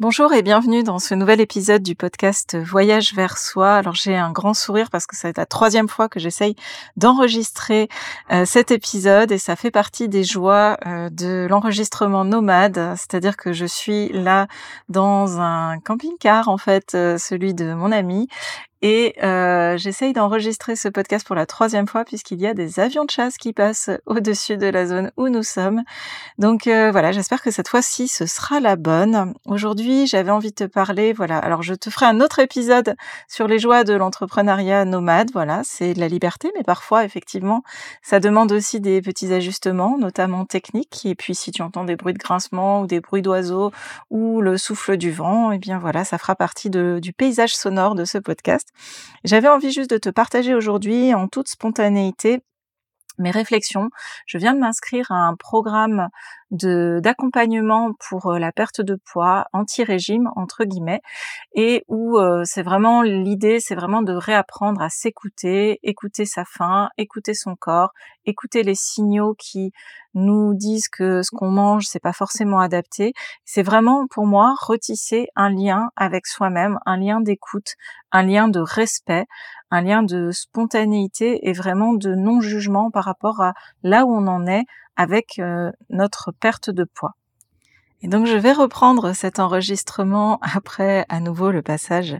Bonjour et bienvenue dans ce nouvel épisode du podcast Voyage vers soi. Alors j'ai un grand sourire parce que c'est la troisième fois que j'essaye d'enregistrer euh, cet épisode et ça fait partie des joies euh, de l'enregistrement nomade, c'est-à-dire que je suis là dans un camping-car en fait, euh, celui de mon ami et euh, j'essaye d'enregistrer ce podcast pour la troisième fois puisqu'il y a des avions de chasse qui passent au-dessus de la zone où nous sommes. Donc euh, voilà, j'espère que cette fois-ci ce sera la bonne. Aujourd'hui, j'avais envie de te parler, voilà, alors je te ferai un autre épisode sur les joies de l'entrepreneuriat nomade, voilà, c'est de la liberté, mais parfois effectivement, ça demande aussi des petits ajustements, notamment techniques. Et puis si tu entends des bruits de grincement ou des bruits d'oiseaux ou le souffle du vent, eh bien voilà, ça fera partie du paysage sonore de ce podcast. J'avais envie juste de te partager aujourd'hui en toute spontanéité mes réflexions. Je viens de m'inscrire à un programme d'accompagnement pour euh, la perte de poids anti-régime entre guillemets et où euh, c'est vraiment l'idée c'est vraiment de réapprendre à s'écouter, écouter sa faim, écouter son corps, écouter les signaux qui nous disent que ce qu'on mange c'est pas forcément adapté. C'est vraiment pour moi retisser un lien avec soi-même, un lien d'écoute, un lien de respect, un lien de spontanéité et vraiment de non-jugement par rapport à là où on en est avec euh, notre perte de poids. Et donc je vais reprendre cet enregistrement après à nouveau le passage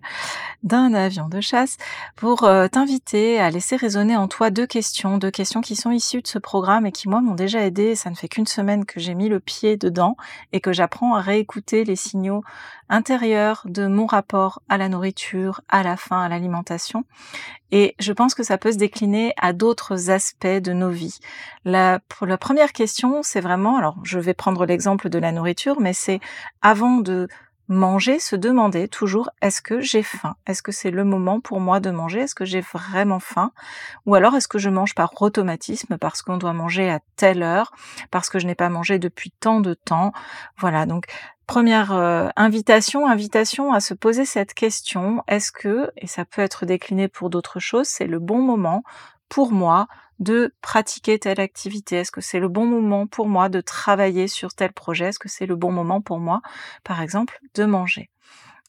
d'un avion de chasse pour euh, t'inviter à laisser résonner en toi deux questions, deux questions qui sont issues de ce programme et qui moi m'ont déjà aidé. Ça ne fait qu'une semaine que j'ai mis le pied dedans et que j'apprends à réécouter les signaux intérieurs de mon rapport à la nourriture, à la faim, à l'alimentation. Et je pense que ça peut se décliner à d'autres aspects de nos vies. La, première question, c'est vraiment, alors je vais prendre l'exemple de la nourriture, mais c'est avant de manger, se demander toujours est-ce que j'ai faim? Est-ce que c'est le moment pour moi de manger? Est-ce que j'ai vraiment faim? Ou alors est-ce que je mange par automatisme parce qu'on doit manger à telle heure, parce que je n'ai pas mangé depuis tant de temps? Voilà, donc première euh, invitation, invitation à se poser cette question, est-ce que, et ça peut être décliné pour d'autres choses, c'est le bon moment pour moi de pratiquer telle activité? Est-ce que c'est le bon moment pour moi de travailler sur tel projet? Est-ce que c'est le bon moment pour moi, par exemple, de manger?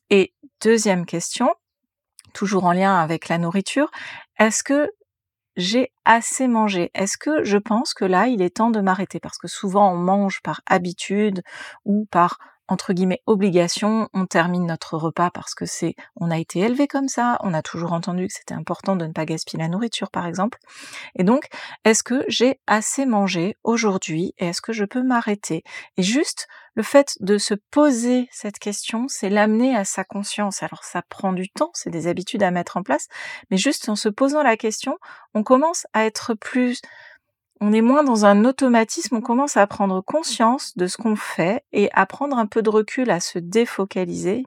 Et deuxième question, toujours en lien avec la nourriture, est-ce que j'ai assez mangé? Est-ce que je pense que là, il est temps de m'arrêter? Parce que souvent, on mange par habitude ou par entre guillemets obligation, on termine notre repas parce que c'est on a été élevé comme ça, on a toujours entendu que c'était important de ne pas gaspiller la nourriture par exemple. Et donc, est-ce que j'ai assez mangé aujourd'hui et est-ce que je peux m'arrêter? Et juste le fait de se poser cette question, c'est l'amener à sa conscience. Alors ça prend du temps, c'est des habitudes à mettre en place, mais juste en se posant la question, on commence à être plus on est moins dans un automatisme, on commence à prendre conscience de ce qu'on fait et à prendre un peu de recul, à se défocaliser.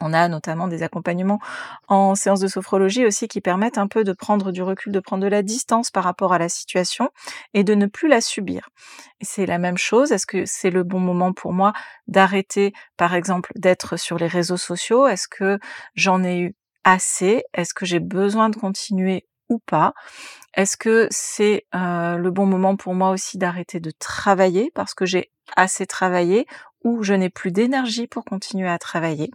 On a notamment des accompagnements en séance de sophrologie aussi qui permettent un peu de prendre du recul, de prendre de la distance par rapport à la situation et de ne plus la subir. C'est la même chose. Est-ce que c'est le bon moment pour moi d'arrêter, par exemple, d'être sur les réseaux sociaux? Est-ce que j'en ai eu assez? Est-ce que j'ai besoin de continuer ou pas. Est-ce que c'est euh, le bon moment pour moi aussi d'arrêter de travailler parce que j'ai assez travaillé ou je n'ai plus d'énergie pour continuer à travailler?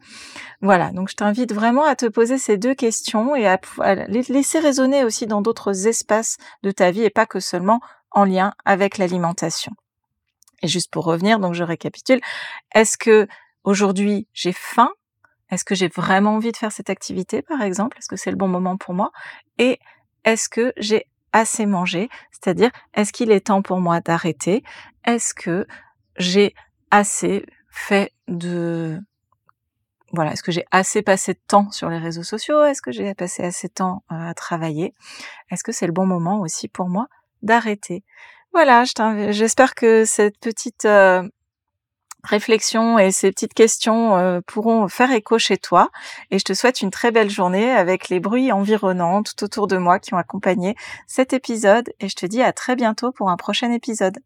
Voilà, donc je t'invite vraiment à te poser ces deux questions et à, les laisser résonner aussi dans d'autres espaces de ta vie et pas que seulement en lien avec l'alimentation. Et juste pour revenir, donc je récapitule, est-ce que aujourd'hui j'ai faim? Est-ce que j'ai vraiment envie de faire cette activité par exemple? Est-ce que c'est le bon moment pour moi? Et est-ce que j'ai assez mangé? C'est-à-dire, est-ce qu'il est temps pour moi d'arrêter? Est-ce que j'ai assez fait de... Voilà, est-ce que j'ai assez passé de temps sur les réseaux sociaux? Est-ce que j'ai passé assez de temps euh, à travailler? Est-ce que c'est le bon moment aussi pour moi d'arrêter? Voilà, j'espère que cette petite euh, réflexions et ces petites questions euh, pourront faire écho chez toi. Et je te souhaite une très belle journée avec les bruits environnants tout autour de moi qui ont accompagné cet épisode. Et je te dis à très bientôt pour un prochain épisode.